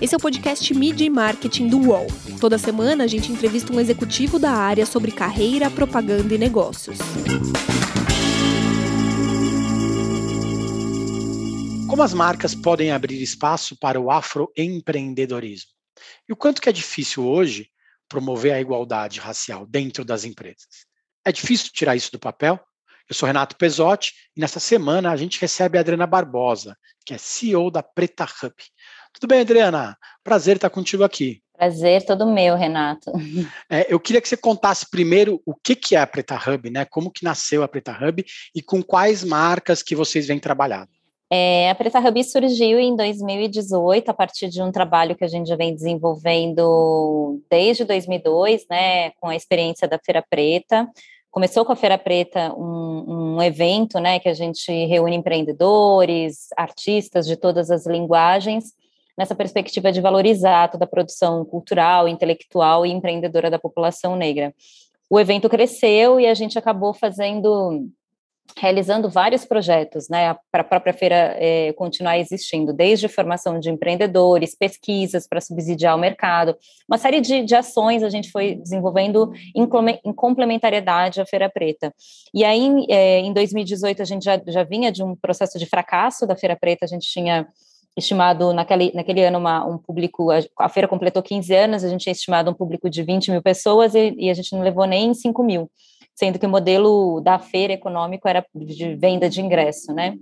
Esse é o podcast Media e Marketing do UOL. Toda semana a gente entrevista um executivo da área sobre carreira, propaganda e negócios. Como as marcas podem abrir espaço para o afroempreendedorismo? E o quanto que é difícil hoje promover a igualdade racial dentro das empresas? É difícil tirar isso do papel? Eu sou Renato Pesotti e nessa semana a gente recebe a Adriana Barbosa, que é CEO da Preta Hub. Tudo bem, Adriana? Prazer estar contigo aqui. Prazer todo meu, Renato. É, eu queria que você contasse primeiro o que, que é a Preta Hub, né? Como que nasceu a Preta Hub e com quais marcas que vocês vêm trabalhando. É, a Preta Hub surgiu em 2018 a partir de um trabalho que a gente já vem desenvolvendo desde 2002, né, com a experiência da Feira Preta. Começou com a Feira Preta um, um evento, né, que a gente reúne empreendedores, artistas de todas as linguagens, nessa perspectiva de valorizar toda a produção cultural, intelectual e empreendedora da população negra. O evento cresceu e a gente acabou fazendo realizando vários projetos, né, para a própria feira é, continuar existindo, desde formação de empreendedores, pesquisas para subsidiar o mercado, uma série de, de ações a gente foi desenvolvendo em, em, complementariedade à Feira Preta. E aí, é, em 2018, a gente já, já vinha de um processo de fracasso da Feira Preta, a gente tinha estimado naquele, naquele ano uma, um público, a, a, feira completou 15 anos, a gente tinha estimado um público de 20 mil pessoas e, e a gente não levou nem 5 mil sendo que o modelo da feira econômico era de venda de ingresso, né?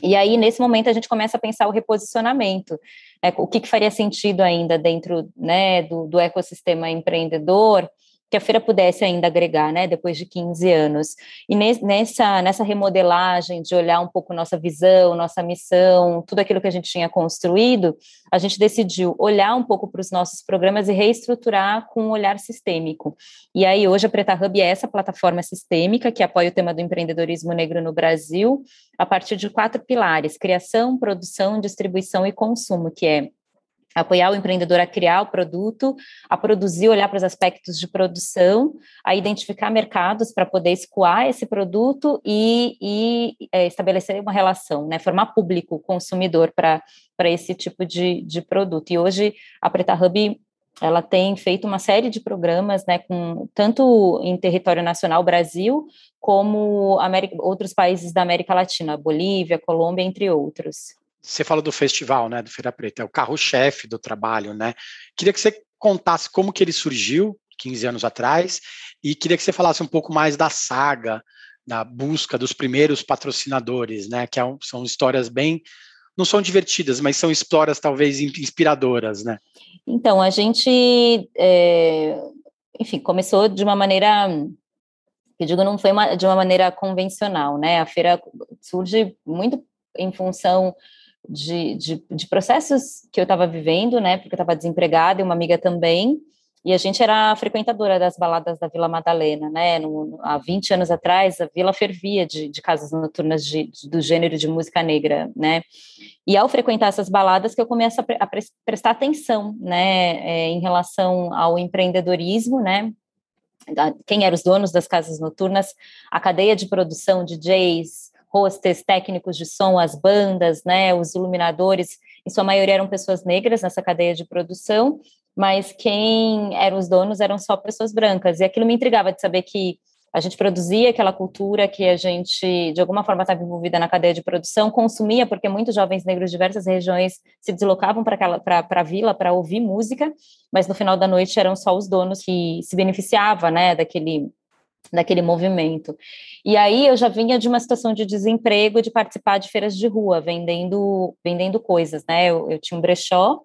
E aí, nesse momento, a gente começa a pensar o reposicionamento, né, o que, que, faria sentido ainda dentro né, do, do ecossistema empreendedor, que a feira pudesse ainda agregar, né, depois de 15 anos. E nessa, nessa remodelagem de olhar um pouco nossa visão, nossa missão, tudo aquilo que a gente tinha construído, a gente decidiu olhar um pouco para os nossos programas e reestruturar com um olhar sistêmico. E aí, hoje, a Preta Hub é essa plataforma sistêmica que apoia o tema do empreendedorismo negro no Brasil, a partir de quatro pilares: criação, produção, distribuição e consumo, que é apoiar o empreendedor a criar o produto, a produzir, olhar para os aspectos de produção, a identificar mercados para poder escoar esse produto e, e é, estabelecer uma relação, né, formar público consumidor para esse tipo de, de produto. E hoje a Preta Hub ela tem feito uma série de programas, né, com tanto em território nacional, Brasil, como América, outros países da América Latina, Bolívia, Colômbia, entre outros. Você fala do festival, né, do Feira Preta, é o carro-chefe do trabalho, né? Queria que você contasse como que ele surgiu 15 anos atrás e queria que você falasse um pouco mais da saga, da busca dos primeiros patrocinadores, né? Que é são histórias bem não são divertidas, mas são histórias talvez inspiradoras, né? Então, a gente, é, enfim, começou de uma maneira, eu digo, não foi uma, de uma maneira convencional, né? A feira surge muito em função de, de, de processos que eu estava vivendo, né, porque eu estava desempregada e uma amiga também, e a gente era frequentadora das baladas da Vila Madalena, né? No, há 20 anos atrás, a vila fervia de, de casas noturnas de, de, do gênero de música negra, né? E ao frequentar essas baladas que eu começo a, pre, a prestar atenção, né, é, em relação ao empreendedorismo, né? Quem eram os donos das casas noturnas, a cadeia de produção, DJs, hostess, técnicos de som, as bandas, né, os iluminadores, em sua maioria eram pessoas negras nessa cadeia de produção, mas quem eram os donos eram só pessoas brancas. E aquilo me intrigava de saber que a gente produzia aquela cultura que a gente, de alguma forma, estava envolvida na cadeia de produção, consumia, porque muitos jovens negros de diversas regiões se deslocavam para a vila para ouvir música, mas no final da noite eram só os donos que se beneficiavam né, daquele daquele movimento. E aí eu já vinha de uma situação de desemprego, de participar de feiras de rua, vendendo, vendendo coisas, né? Eu, eu tinha um brechó,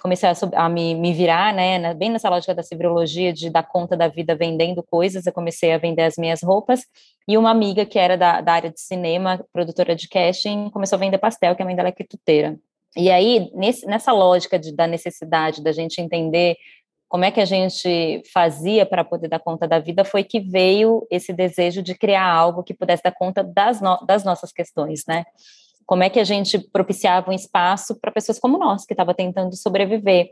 comecei a, a me, me, virar, né? Bem nessa lógica da cibriologia, de dar conta da vida vendendo coisas, eu comecei a vender as minhas roupas. E uma amiga que era da, da área de cinema, produtora de casting, começou a vender pastel, que a mãe dela é quituteira. E aí, nesse, nessa lógica de, da necessidade da gente entender como é que a gente fazia para poder dar conta da vida, foi que veio esse desejo de criar algo que pudesse dar conta das, no, das nossas questões, né? Como é que a gente propiciava um espaço para pessoas como nós, que estava tentando sobreviver.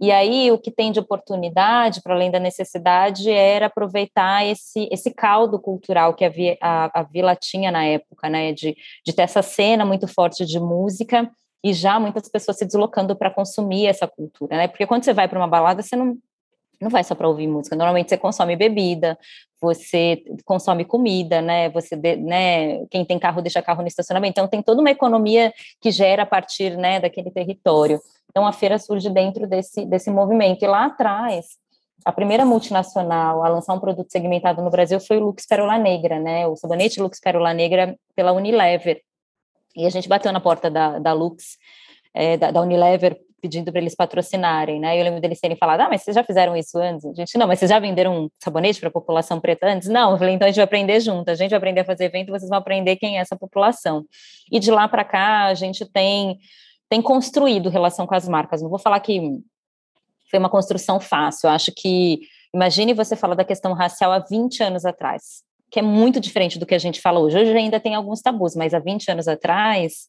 E aí, o que tem de oportunidade, para além da necessidade, era aproveitar esse, esse caldo cultural que a, a, a vila tinha na época, né? De, de ter essa cena muito forte de música e já muitas pessoas se deslocando para consumir essa cultura, né? Porque quando você vai para uma balada, você não não vai só para ouvir música. Normalmente você consome bebida, você consome comida, né? Você, né? Quem tem carro deixa carro no estacionamento. Então tem toda uma economia que gera a partir, né, daquele território. Então a feira surge dentro desse desse movimento. E lá atrás, a primeira multinacional a lançar um produto segmentado no Brasil foi o Lux Pérola Negra, né? O sabonete Lux Pérola Negra pela Unilever. E a gente bateu na porta da, da Lux, é, da, da Unilever, pedindo para eles patrocinarem, né? Eu lembro deles terem falado, ah, mas vocês já fizeram isso antes? A gente, não, mas vocês já venderam um sabonete para a população preta antes? Não, eu falei, então a gente vai aprender junto, a gente vai aprender a fazer evento, vocês vão aprender quem é essa população. E de lá para cá, a gente tem, tem construído relação com as marcas. Não vou falar que foi uma construção fácil, eu acho que, imagine você falar da questão racial há 20 anos atrás, que é muito diferente do que a gente fala hoje. Hoje ainda tem alguns tabus, mas há 20 anos atrás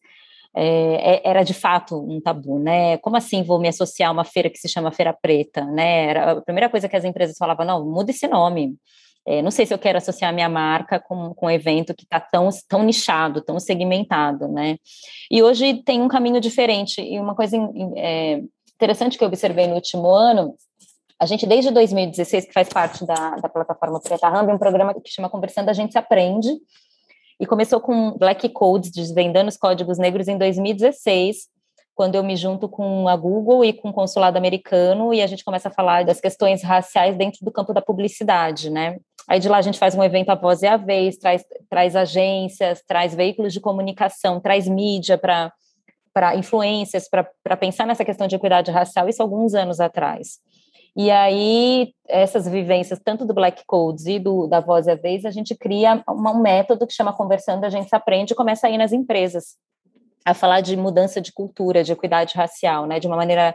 é, é, era de fato um tabu, né? Como assim vou me associar a uma feira que se chama Feira Preta, né? Era a primeira coisa que as empresas falavam, não, muda esse nome. É, não sei se eu quero associar minha marca com, com um evento que está tão, tão nichado, tão segmentado, né? E hoje tem um caminho diferente. E uma coisa é, interessante que eu observei no último ano, a gente, desde 2016, que faz parte da, da plataforma Preta Hub, um programa que chama Conversando, a gente se aprende, e começou com Black Codes, desvendando os códigos negros em 2016, quando eu me junto com a Google e com o consulado americano e a gente começa a falar das questões raciais dentro do campo da publicidade, né? Aí de lá a gente faz um evento a voz e a vez, traz, traz agências, traz veículos de comunicação, traz mídia para influências, para pensar nessa questão de equidade racial, isso alguns anos atrás. E aí, essas vivências, tanto do Black Codes e do, da Voz e a Vez, a gente cria um método que chama Conversando, a gente aprende e começa a ir nas empresas a falar de mudança de cultura, de equidade racial, né, de uma maneira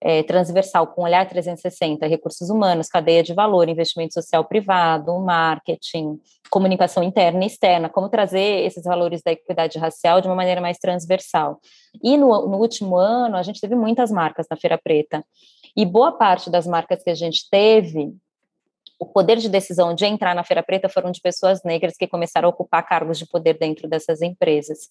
é, transversal, com olhar 360, recursos humanos, cadeia de valor, investimento social privado, marketing, comunicação interna e externa, como trazer esses valores da equidade racial de uma maneira mais transversal. E no, no último ano, a gente teve muitas marcas na Feira Preta, e boa parte das marcas que a gente teve, o poder de decisão de entrar na Feira Preta foram de pessoas negras que começaram a ocupar cargos de poder dentro dessas empresas.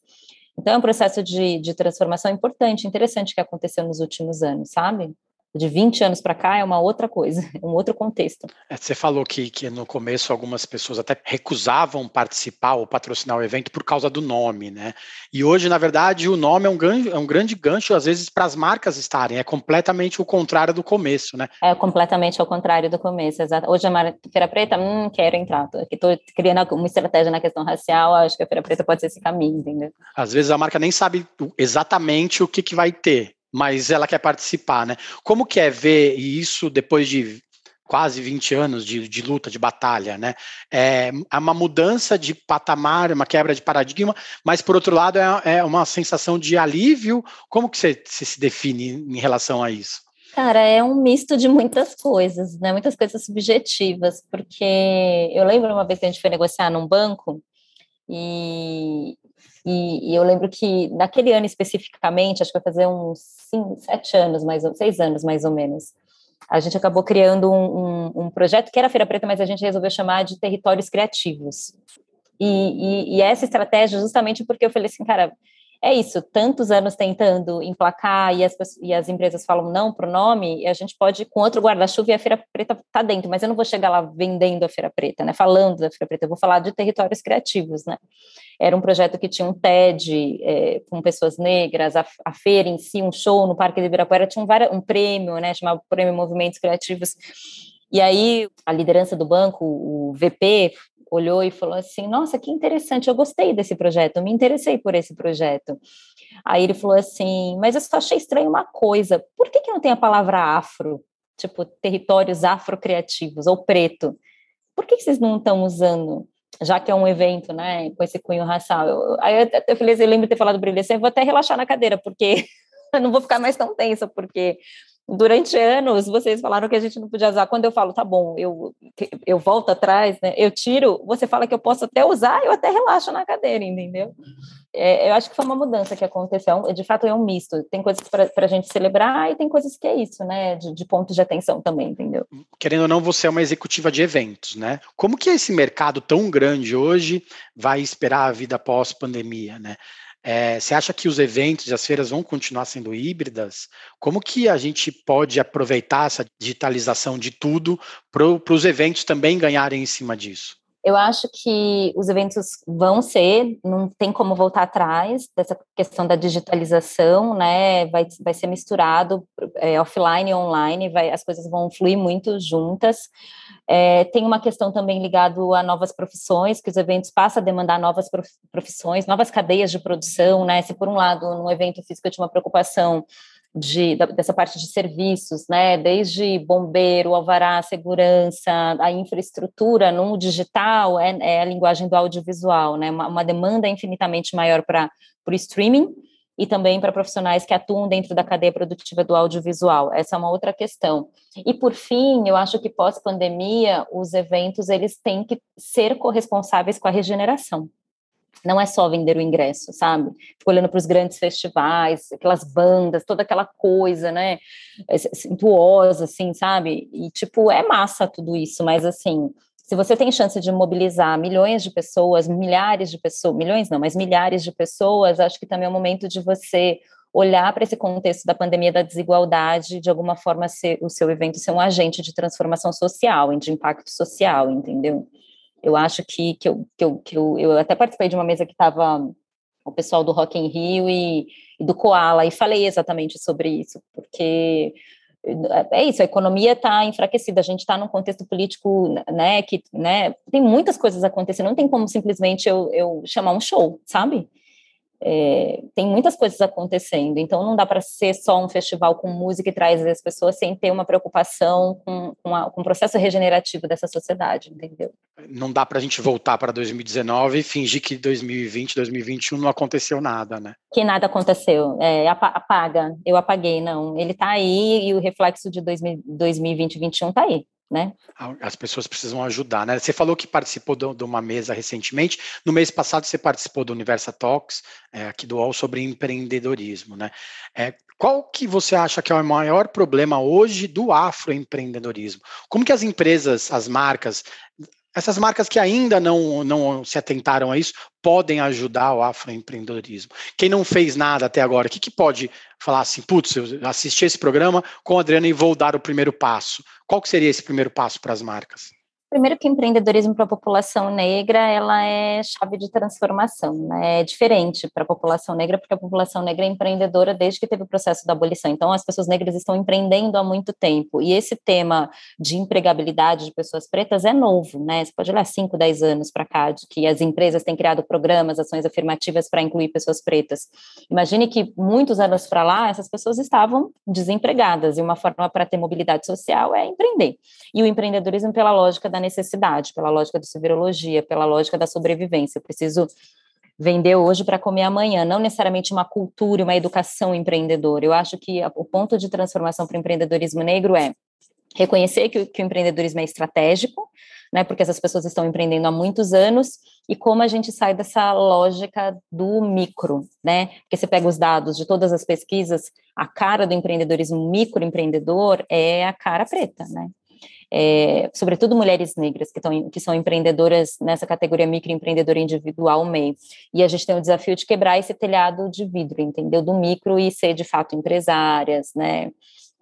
Então, é um processo de, de transformação importante, interessante que aconteceu nos últimos anos, sabe? De 20 anos para cá é uma outra coisa, um outro contexto. É, você falou que, que no começo algumas pessoas até recusavam participar ou patrocinar o evento por causa do nome, né? E hoje, na verdade, o nome é um, grande, é um grande gancho, às vezes, para as marcas estarem. É completamente o contrário do começo, né? É completamente ao contrário do começo, exato. Hoje a Feira Preta, hum, quero entrar. Estou criando uma estratégia na questão racial, acho que a Feira Preta pode ser esse caminho, entendeu? Às vezes a marca nem sabe exatamente o que, que vai ter mas ela quer participar, né? Como que é ver isso depois de quase 20 anos de, de luta, de batalha, né? É, é, uma mudança de patamar, uma quebra de paradigma, mas por outro lado é, é uma sensação de alívio. Como que você, você se define em relação a isso? Cara, é um misto de muitas coisas, né? Muitas coisas subjetivas, porque eu lembro uma vez que a gente foi negociar num banco e, e, e, eu lembro que naquele ano especificamente, acho que vai fazer uns cinco, sete anos, mais seis anos mais ou menos, a gente acabou criando um, um, um, projeto que era Feira Preta, mas a gente resolveu chamar de Territórios Criativos. E, e, e essa estratégia justamente porque eu falei assim, cara, é isso, tantos anos tentando emplacar e as, e as empresas falam não para o nome, e a gente pode, com outro guarda-chuva, e a Feira Preta está dentro, mas eu não vou chegar lá vendendo a Feira Preta, né, falando da Feira Preta, eu vou falar de territórios criativos, né. Era um projeto que tinha um TED é, com pessoas negras, a, a, feira em si, um show no Parque de Ibirapuera, tinha um, um prêmio, né, chamado Prêmio Movimentos Criativos, e aí a liderança do banco, o VP, olhou e falou assim: Nossa, que interessante, eu gostei desse projeto, eu me interessei por esse projeto. Aí ele falou assim: Mas eu só achei estranho uma coisa, por que, que não tem a palavra afro? Tipo, territórios afrocriativos ou preto? Por que, que vocês não estão usando? Já que é um evento, né, com esse cunho racial. Eu, aí eu, eu falei assim, eu lembro de ter falado ele assim, eu vou até relaxar na cadeira, porque eu não vou ficar mais tão tensa, porque Durante anos, vocês falaram que a gente não podia usar. Quando eu falo, tá bom, eu, eu volto atrás, né, eu tiro, você fala que eu posso até usar, eu até relaxo na cadeira, entendeu? É, eu acho que foi uma mudança que aconteceu. De fato, é um misto. Tem coisas para a gente celebrar e tem coisas que é isso, né? De, de pontos de atenção também, entendeu? Querendo ou não, você é uma executiva de eventos, né? Como que esse mercado tão grande hoje vai esperar a vida pós-pandemia, né? É, você acha que os eventos e as feiras vão continuar sendo híbridas? Como que a gente pode aproveitar essa digitalização de tudo para os eventos também ganharem em cima disso? Eu acho que os eventos vão ser, não tem como voltar atrás dessa questão da digitalização, né? Vai, vai ser misturado é, offline e online, vai, as coisas vão fluir muito juntas. É, tem uma questão também ligada a novas profissões, que os eventos passam a demandar novas profissões, novas cadeias de produção, né? Se por um lado, no evento físico eu tinha uma preocupação de, da, dessa parte de serviços, né, desde bombeiro, alvará, segurança, a infraestrutura no digital é, é a linguagem do audiovisual, né, uma, uma demanda infinitamente maior para o streaming e também para profissionais que atuam dentro da cadeia produtiva do audiovisual. Essa é uma outra questão. E por fim, eu acho que pós-pandemia, os eventos eles têm que ser corresponsáveis com a regeneração não é só vender o ingresso, sabe? Fico olhando para os grandes festivais, aquelas bandas, toda aquela coisa, né? Suntuosa, assim, sabe? E, tipo, é massa tudo isso, mas, assim, se você tem chance de mobilizar milhões de pessoas, milhares de pessoas, milhões não, mas milhares de pessoas, acho que também é o momento de você olhar para esse contexto da pandemia da desigualdade, de alguma forma ser, o seu evento ser um agente de transformação social, de impacto social, entendeu? Eu acho que, que, eu, que, eu, que eu, eu até participei de uma mesa que estava o pessoal do Rock in Rio e, e do Koala, e falei exatamente sobre isso, porque é isso, a economia está enfraquecida, a gente está num contexto político, né, que, né, tem muitas coisas acontecendo, não tem como simplesmente eu, eu chamar um show, sabe? É, tem muitas coisas acontecendo, então não dá para ser só um festival com música e traz as pessoas sem ter uma preocupação com, com, a, com o processo regenerativo dessa sociedade, entendeu? Não dá para a gente voltar para 2019 e fingir que 2020, 2021 não aconteceu nada, né? Que nada aconteceu, é, apaga, eu apaguei, não, ele está aí e o reflexo de 2020 e 2021 está aí né? As pessoas precisam ajudar, né? Você falou que participou de uma mesa recentemente. No mês passado você participou do Universa Talks, é, aqui do UOL, sobre empreendedorismo, né? É, qual que você acha que é o maior problema hoje do afroempreendedorismo? Como que as empresas, as marcas, essas marcas que ainda não, não se atentaram a isso podem ajudar o afroempreendedorismo. Quem não fez nada até agora, o que, que pode falar assim, putz, eu assisti esse programa com a Adriana e vou dar o primeiro passo. Qual que seria esse primeiro passo para as marcas? Primeiro que empreendedorismo para a população negra, ela é chave de transformação, né? É diferente para a população negra, porque a população negra é empreendedora desde que teve o processo da abolição. Então, as pessoas negras estão empreendendo há muito tempo. E esse tema de empregabilidade de pessoas pretas é novo, né? Você pode olhar 5, 10 anos para cá, de que as empresas têm criado programas, ações afirmativas para incluir pessoas pretas. Imagine que muitos anos para lá, essas pessoas estavam desempregadas, e uma forma para ter mobilidade social é empreender. E o empreendedorismo, pela lógica da necessidade, pela lógica da soberologia, pela lógica da sobrevivência. Eu preciso vender hoje para comer amanhã, não necessariamente uma cultura, uma educação empreendedora. Eu acho que o ponto de transformação para o empreendedorismo negro é reconhecer que o, que o empreendedorismo é estratégico, né, porque essas pessoas estão empreendendo há muitos anos, e como a gente sai dessa lógica do micro, né, porque você pega os dados de todas as pesquisas, a cara do empreendedorismo microempreendedor é a cara preta, né, é, sobretudo mulheres negras que, tão, que são empreendedoras nessa categoria microempreendedora individual MEI. E a gente tem o desafio de quebrar esse telhado de vidro, entendeu? Do micro e ser de fato empresárias, né?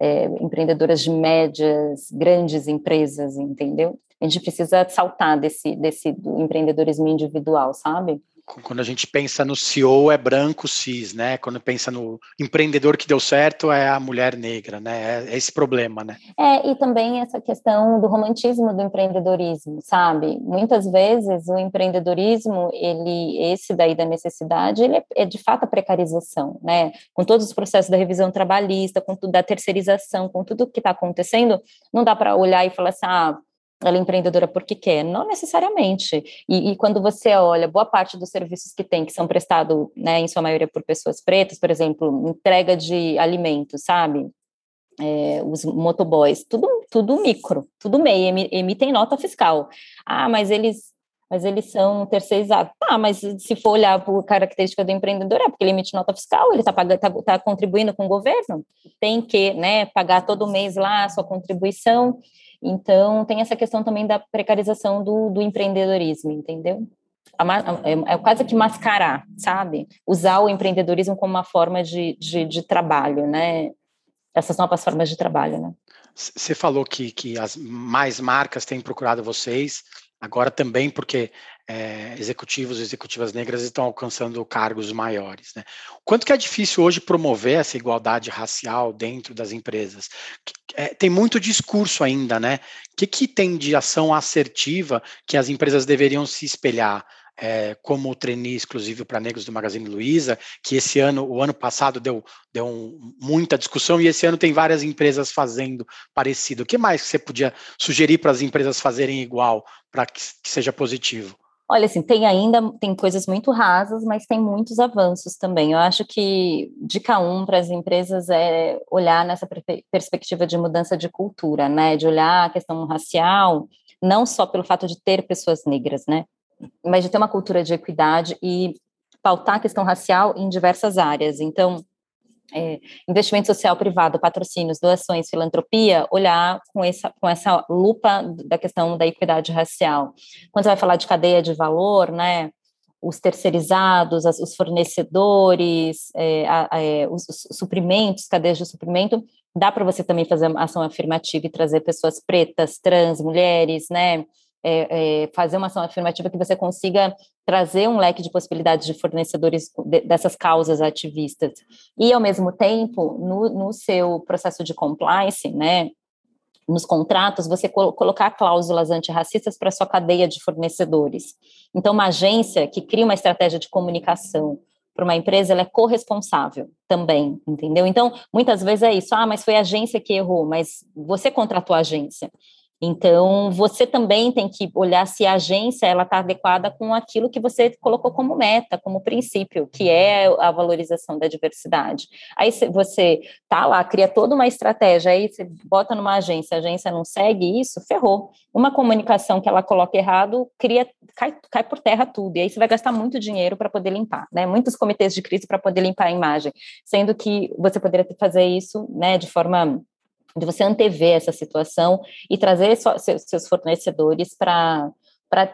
É, empreendedoras de médias, grandes empresas, entendeu? A gente precisa saltar desse, desse do empreendedorismo individual, sabe? Quando a gente pensa no CEO é branco cis, né? Quando pensa no empreendedor que deu certo é a mulher negra, né? É esse problema, né? É, e também essa questão do romantismo do empreendedorismo, sabe? Muitas vezes o empreendedorismo, ele, esse daí da necessidade, ele é, é de fato a precarização, né? Com todos os processos da revisão trabalhista, com tudo da terceirização, com tudo que está acontecendo, não dá para olhar e falar assim, ah, ela é empreendedora porque quer? Não necessariamente. E, e, quando você olha boa parte dos serviços que tem, que são prestados, né, em sua maioria por pessoas pretas, por exemplo, entrega de alimentos, sabe? É, os motoboys, tudo, tudo micro, tudo MEI, emitem nota fiscal. Ah, mas eles mas eles são terceirizados. Ah, mas se for olhar por característica do empreendedor, é porque ele emite nota fiscal, ele está tá, tá contribuindo com o governo, tem que né, pagar todo mês lá a sua contribuição. Então, tem essa questão também da precarização do, do empreendedorismo, entendeu? é, é quase que mascarar, sabe? Usar o empreendedorismo como uma forma de, de, de trabalho, né? Essas novas formas de trabalho, né? Você falou que, que as mais marcas têm procurado vocês, agora também porque é, executivos e executivas negras estão alcançando cargos maiores. Né? Quanto que é difícil hoje promover essa igualdade racial dentro das empresas? É, tem muito discurso ainda, né? O que, que tem de ação assertiva que as empresas deveriam se espelhar? é, como o trainee exclusivo para negros do Magazine Luiza, que esse ano, o ano passado deu, deu um, muita discussão e esse ano tem várias empresas fazendo parecido. O que mais você podia sugerir para as empresas fazerem igual para que, que seja positivo? Olha, assim, tem ainda tem coisas muito rasas, mas tem muitos avanços também. Eu acho que dica um para as empresas é olhar nessa perspectiva de mudança de cultura, né? De olhar a questão racial, não só pelo fato de ter pessoas negras, né? mas de ter uma cultura de equidade e pautar a questão racial em diversas áreas. Então, é, investimento social privado, patrocínios, doações, filantropia, olhar com essa, com essa lupa da questão da equidade racial. Quando você vai falar de cadeia de valor, né, os terceirizados, as, os fornecedores, é, a, a, é, os, os, suprimentos, cadeias de suprimento, dá para você também fazer ação afirmativa e trazer pessoas pretas, trans, mulheres, né, é, é, fazer uma ação afirmativa que você consiga trazer um leque de possibilidades de fornecedores de, dessas causas ativistas. E, ao mesmo tempo, no, no seu processo de compliance, né, nos contratos, você colocar cláusulas antirracistas para sua cadeia de fornecedores. Então, uma agência que cria uma estratégia de comunicação para uma empresa, ela é corresponsável também, entendeu? Então, muitas vezes é isso, ah, mas foi a agência que errou, mas você contratou a agência. Então, você também tem que olhar se a agência ela está adequada com aquilo que você colocou como meta, como princípio, que é a valorização da diversidade. Aí você tá lá, cria toda uma estratégia, aí você bota numa agência, a agência não segue isso, ferrou. Uma comunicação que ela coloca errado, cria, cai, cai por terra tudo, e aí você vai gastar muito dinheiro para poder limpar, né? Muitos comitês de crise para poder limpar a imagem, sendo que você poderia fazer isso, né, de forma de você antever essa situação e trazer seus fornecedores para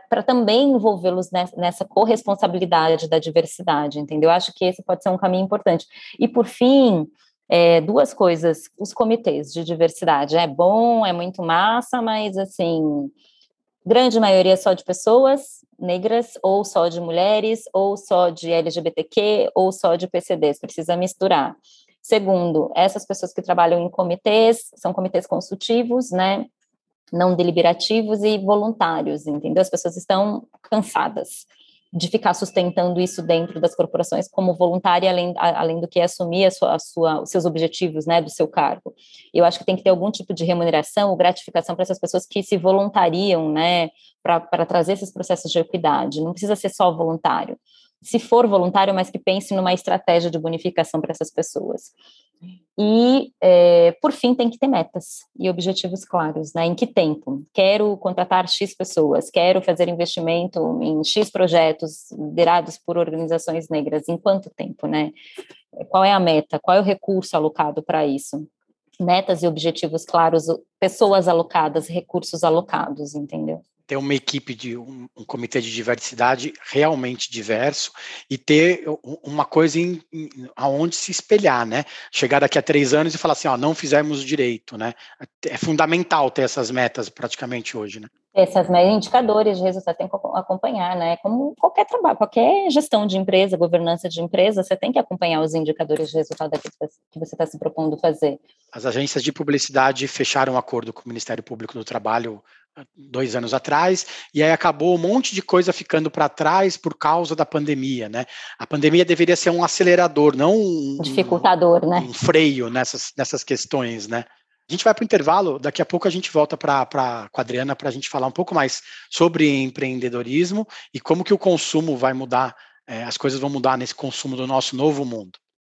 para também envolvê-los nessa corresponsabilidade da diversidade, entendeu? Acho que esse pode ser um caminho importante. E, por fim, é, duas coisas, os comitês de diversidade. É bom, é muito massa, mas, assim, grande maioria só de pessoas negras, ou só de mulheres, ou só de LGBTQ, ou só de PCDs, precisa misturar. Segundo, essas pessoas que trabalham em comitês, são comitês consultivos, né? Não deliberativos e voluntários, entendeu? As pessoas estão cansadas de ficar sustentando isso dentro das corporações como voluntária, além, além do que assumir a sua, a sua, os seus objetivos, né, do seu cargo. Eu acho que tem que ter algum tipo de remuneração ou gratificação para essas pessoas que se voluntariam, né, para trazer esses processos de equidade. Não precisa ser só voluntário se for voluntário, mas que pense numa estratégia de bonificação para essas pessoas. E, é, por fim, tem que ter metas e objetivos claros, né? Em que tempo? Quero contratar X pessoas, quero fazer investimento em X projetos liderados por organizações negras, em quanto tempo, né? Qual é a meta? Qual é o recurso alocado para isso? Metas e objetivos claros, pessoas alocadas, recursos alocados, entendeu? Ter uma equipe de um, um, comitê de diversidade realmente diverso e ter uma coisa em, em, aonde se espelhar, né? Chegar daqui a três anos e falar assim, ó, não fizemos direito, né? É fundamental ter essas metas praticamente hoje, né? Essas indicadores de resultado tem que acompanhar, né? Como qualquer trabalho, qualquer gestão de empresa, governança de empresa, você tem que acompanhar os indicadores de resultado que você está se propondo fazer. As agências de publicidade fecharam um acordo com o Ministério Público do Trabalho dois anos atrás, e aí acabou um monte de coisa ficando para trás por causa da pandemia, né? A pandemia deveria ser um acelerador, não um dificultador, um, né? Um freio nessas, nessas questões, né? A gente vai para o intervalo, daqui a pouco a gente volta para a Adriana para a gente falar um pouco mais sobre empreendedorismo e como que o consumo vai mudar, é, as coisas vão mudar nesse consumo do nosso novo mundo.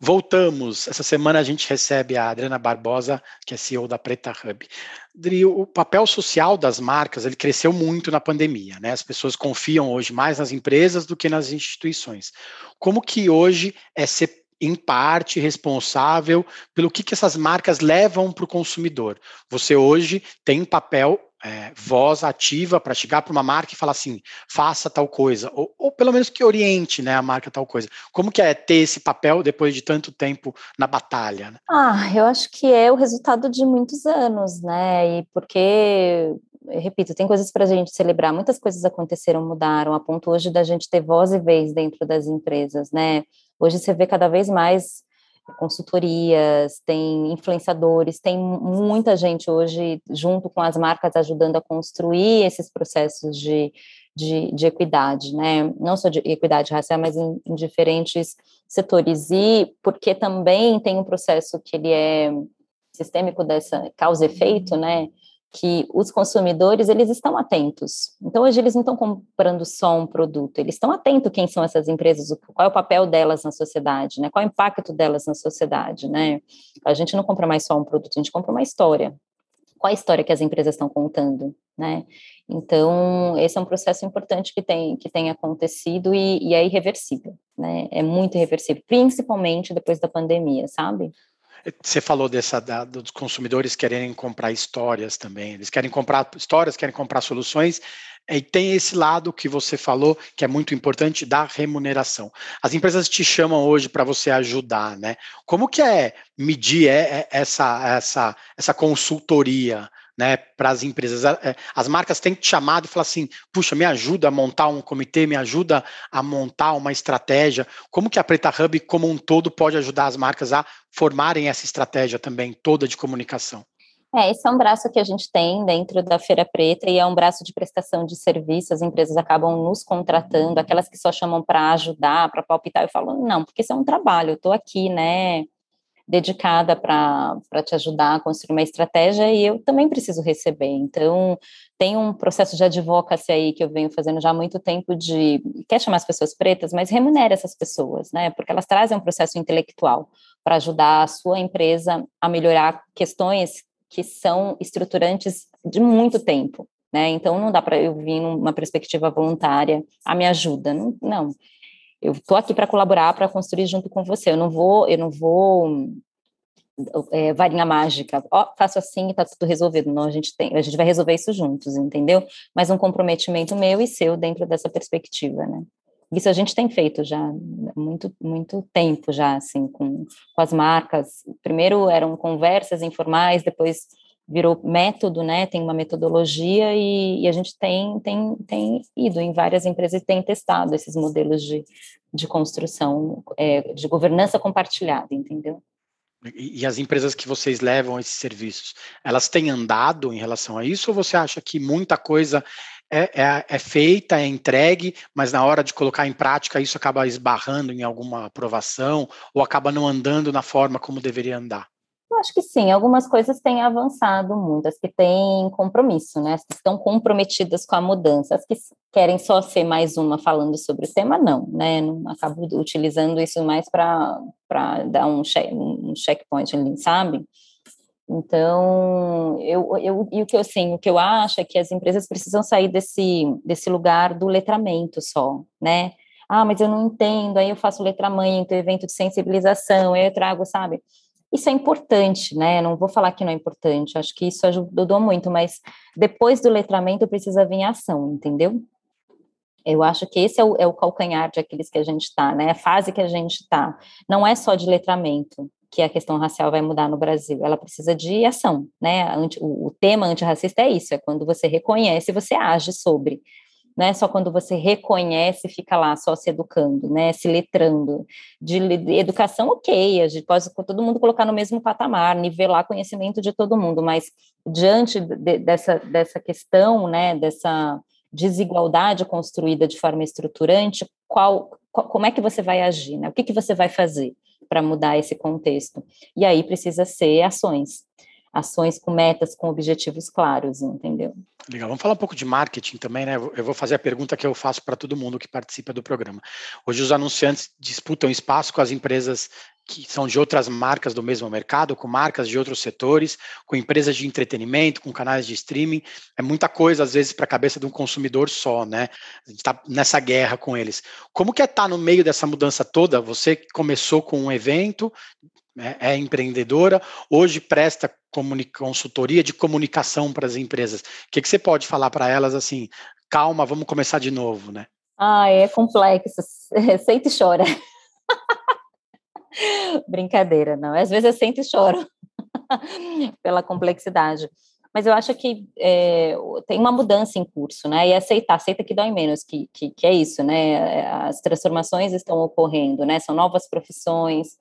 Voltamos. Essa semana a gente recebe a Adriana Barbosa, que é CEO da Preta Hub. Adri, o papel social das marcas ele cresceu muito na pandemia, né? As pessoas confiam hoje mais nas empresas do que nas instituições. Como que hoje é ser em parte responsável pelo que, que essas marcas levam para o consumidor. Você hoje tem papel é, voz ativa para chegar para uma marca e falar assim, faça tal coisa, ou, ou, pelo menos que oriente né, a marca tal coisa. Como que é ter esse papel depois de tanto tempo na batalha? Né? Ah, eu acho que é o resultado de muitos anos, né? E porque repito, tem coisas para a gente celebrar. Muitas coisas aconteceram, mudaram, a ponto hoje da gente ter voz e vez dentro das empresas, né? Hoje você vê cada vez mais consultorias, tem influenciadores, tem muita gente hoje junto com as marcas ajudando a construir esses processos de, de, de equidade, né? Não só de equidade racial, mas em, em diferentes setores. E porque também tem um processo que ele é sistêmico dessa causa efeito, né? Que os consumidores eles estão atentos. Então hoje eles não estão comprando só um produto, eles estão atentos quem são essas empresas, qual é o papel delas na sociedade, né? Qual é o impacto delas na sociedade, né? A gente não compra mais só um produto, a gente compra uma história. Qual a história que as empresas estão contando, né? Então esse é um processo importante que tem que tem acontecido e, e é irreversível, né? É muito irreversível, principalmente depois da pandemia, sabe? Você falou dessa da, dos consumidores quererem comprar histórias também. Eles querem comprar histórias, querem comprar soluções. E tem esse lado que você falou que é muito importante da remuneração. As empresas te chamam hoje para você ajudar, né? Como que é medir é, é, essa essa essa consultoria? Né, para as empresas. É, as marcas têm que te chamar e falar assim, puxa, me ajuda a montar um comitê, me ajuda a montar uma estratégia. Como que a Preta Hub, como um todo, pode ajudar as marcas a formarem essa estratégia também toda de comunicação? É, esse é um braço que a gente tem dentro da Feira Preta e é um braço de prestação de serviço. As empresas acabam nos contratando, aquelas que só chamam para ajudar, para palpitar. Eu falo, não, porque isso é um trabalho, eu estou aqui, né, dedicada para te ajudar a construir uma estratégia e eu também preciso receber. Então, tem um processo de advocacy aí que eu venho fazendo já há muito tempo de, quer chamar as pessoas pretas, mas remunera essas pessoas, né? Porque elas trazem um processo intelectual para ajudar a sua empresa a melhorar questões que são estruturantes de muito tempo, né? Então, não dá para eu vir numa perspectiva voluntária, a ah, me ajuda, não, não eu estou aqui para colaborar, para construir junto com você. Eu não vou, eu não vou é, varinha mágica. Ó, faço assim e está tudo resolvido. Não, a gente tem, a gente vai resolver isso juntos, entendeu? Mas um comprometimento meu e seu dentro dessa perspectiva, né? Isso a gente tem feito já há muito, muito tempo já, assim, com, com as marcas. Primeiro eram conversas informais, depois virou método, né? Tem uma metodologia e, e, a gente tem, tem, tem ido em várias empresas e tem testado esses modelos de, de construção, é, de governança compartilhada, entendeu? E, e as empresas que vocês levam esses serviços, elas têm andado em relação a isso ou você acha que muita coisa é, é, é, feita, é entregue, mas na hora de colocar em prática isso acaba esbarrando em alguma aprovação ou acaba não andando na forma como deveria andar? Eu acho que sim, algumas coisas têm avançado muito, as que têm compromisso, né? As que estão comprometidas com a mudança, as que querem só ser mais uma falando sobre o tema, não, né? Não acabo utilizando isso mais para dar um, check, um checkpoint ali, sabe? Então, eu, eu, e o que eu assim, o que eu acho é que as empresas precisam sair desse, desse lugar do letramento só, né? Ah, mas eu não entendo, aí eu faço letramento, evento de sensibilização, aí eu trago, sabe? Isso é importante, né? Não vou falar que não é importante, acho que isso ajudou muito, mas depois do letramento precisa vir a ação, entendeu? Eu acho que esse é o, é o calcanhar de aqueles que a gente está, né? A fase que a gente está. Não é só de letramento que a questão racial vai mudar no Brasil, ela precisa de ação, né? O, o tema antirracista é isso, é quando você reconhece e você age sobre. Não é só quando você reconhece fica lá só se educando, né, se letrando. De, educação, ok, a gente pode todo mundo colocar no mesmo patamar, nivelar conhecimento de todo mundo, mas diante de, dessa, dessa questão, né, dessa desigualdade construída de forma estruturante, qual, qual como é que você vai agir, né? O que, que você vai fazer para mudar esse contexto? E aí precisa ser ações, ações com metas, com objetivos claros, entendeu? Legal. Vamos falar um pouco de marketing também, né? Eu vou fazer a pergunta que eu faço para todo mundo que participa do programa. Hoje os anunciantes disputam espaço com as empresas que são de outras marcas do mesmo mercado, com marcas de outros setores, com empresas de entretenimento, com canais de streaming. É muita coisa, às vezes, para a cabeça de um consumidor só, né? A gente está nessa guerra com eles. Como que é estar tá no meio dessa mudança toda? Você começou com um evento, é empreendedora, hoje presta consultoria de comunicação para as empresas. O que, que você pode falar para elas assim? Calma, vamos começar de novo, né? Ah, é complexo. Sente e chora. Brincadeira, não. Às vezes eu sento e choro pela complexidade. Mas eu acho que é, tem uma mudança em curso, né? E aceitar, aceita que dói menos, que, que, que é isso, né? As transformações estão ocorrendo, né? São novas profissões,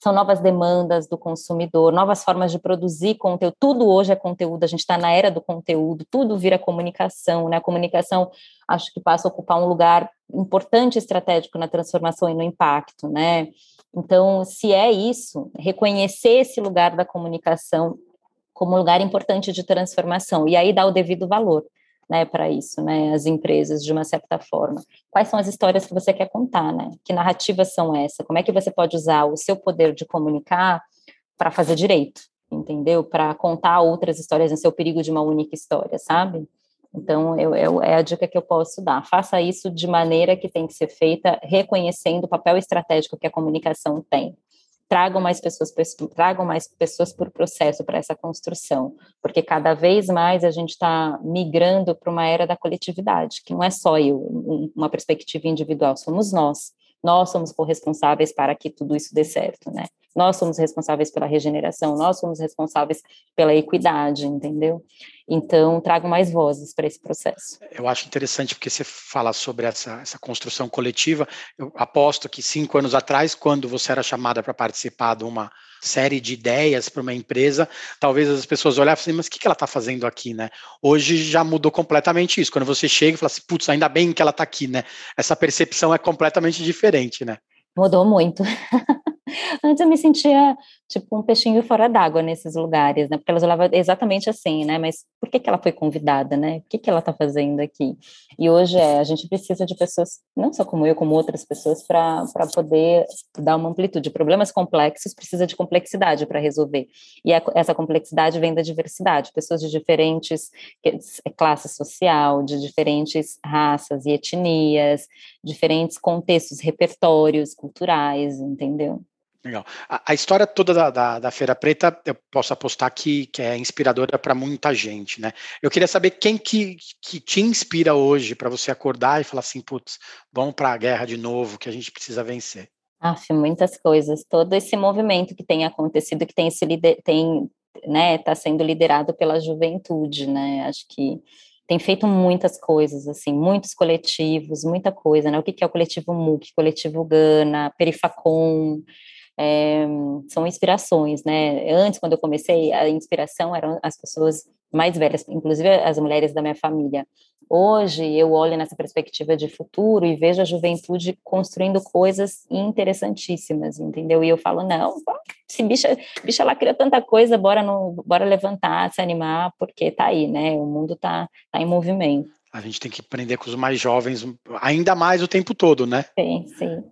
são novas demandas do consumidor, novas formas de produzir conteúdo. Tudo hoje é conteúdo, a gente está na era do conteúdo, tudo vira comunicação, né? A comunicação acho que passa a ocupar um lugar importante estratégico na transformação e no impacto, né? Então, se é isso, reconhecer esse lugar da comunicação como lugar importante de transformação e aí dar o devido valor né, para isso, né, as empresas, de uma certa forma. Quais são as histórias que você quer contar, né? Que narrativas são essas? Como é que você pode usar o seu poder de comunicar para fazer direito, entendeu? Para contar outras histórias em seu perigo de uma única história, sabe? Então, eu, eu, é a dica que eu posso dar. Faça isso de maneira que tem que ser feita, reconhecendo o papel estratégico que a comunicação tem tragam mais pessoas, tragam mais pessoas por processo para essa construção, porque cada vez mais a gente está migrando para uma era da coletividade, que não é só eu, uma perspectiva individual, somos nós. Nós somos corresponsáveis para que tudo isso dê certo, né? Nós somos responsáveis pela regeneração, nós somos responsáveis pela equidade, entendeu? Então, trago mais vozes para esse processo. Eu acho interessante porque você fala sobre essa, essa construção coletiva. Eu aposto que cinco anos atrás, quando você era chamada para participar de uma série de ideias para uma empresa, talvez as pessoas olhassem assim, mas o que, que ela está fazendo aqui, né? Hoje já mudou completamente isso. Quando você chega e fala assim, putz, ainda bem que ela está aqui, né? Essa percepção é completamente diferente, né? Mudou muito. Antes eu me sentia tipo um peixinho fora d'água nesses lugares, né? Porque elas olhavam exatamente assim, né? Mas por que, que ela foi convidada, né? O que, que ela está fazendo aqui? E hoje é, a gente precisa de pessoas, não só como eu, como outras pessoas, para poder dar uma amplitude. Problemas complexos precisa de complexidade para resolver. E a, essa complexidade vem da diversidade, pessoas de diferentes classes social, de diferentes raças e etnias, diferentes contextos, repertórios culturais, entendeu? Legal. A, a, história toda da, da, da, Feira Preta, eu posso apostar que, que é inspiradora para muita gente, né? Eu queria saber quem que, que te inspira hoje para você acordar e falar assim, putz, vamos para a guerra de novo, que a gente precisa vencer. Aff, muitas coisas. Todo esse movimento que tem acontecido, que tem se tem, né, está sendo liderado pela juventude, né? Acho que tem feito muitas coisas, assim, muitos coletivos, muita coisa, né? O que, que é o coletivo MUC, coletivo Gana, Perifacom, é, são inspirações, né? Antes, quando eu comecei, a inspiração eram as pessoas mais velhas, inclusive as mulheres da minha família. Hoje, eu olho nessa perspectiva de futuro e vejo a juventude construindo coisas interessantíssimas, entendeu? E eu falo, não, se bicha, bicha lá criou tanta coisa, bora, no, bora levantar, se animar, porque tá aí, né? O mundo tá, tá em movimento. A gente tem que aprender com os mais jovens, ainda mais o tempo todo, né? Sim, sim.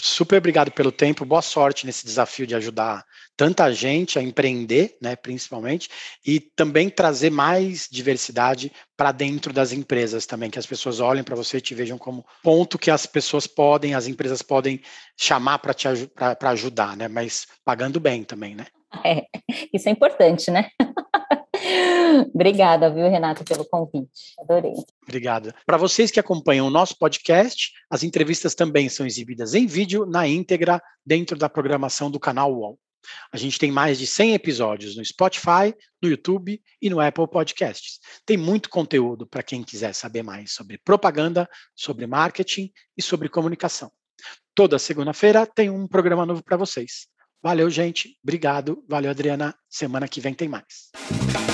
Super obrigado pelo tempo, boa sorte nesse desafio de ajudar tanta gente a empreender, né, principalmente, e também trazer mais diversidade para dentro das empresas também, que as pessoas olhem para você e te vejam como ponto que as pessoas podem, as empresas podem chamar para te ajudar, né, mas pagando bem também, né? É, isso é importante, né? Obrigada, viu, Renato, pelo convite. Adorei. Obrigada. Para vocês que acompanham o nosso podcast, as entrevistas também são exibidas em vídeo na íntegra dentro da programação do canal UOL. A gente tem mais de 100 episódios no Spotify, no YouTube e no Apple Podcasts. Tem muito conteúdo para quem quiser saber mais sobre propaganda, sobre marketing e sobre comunicação. Toda segunda-feira tem um programa novo para vocês. Valeu, gente. Obrigado. Valeu, Adriana. Semana que vem tem mais.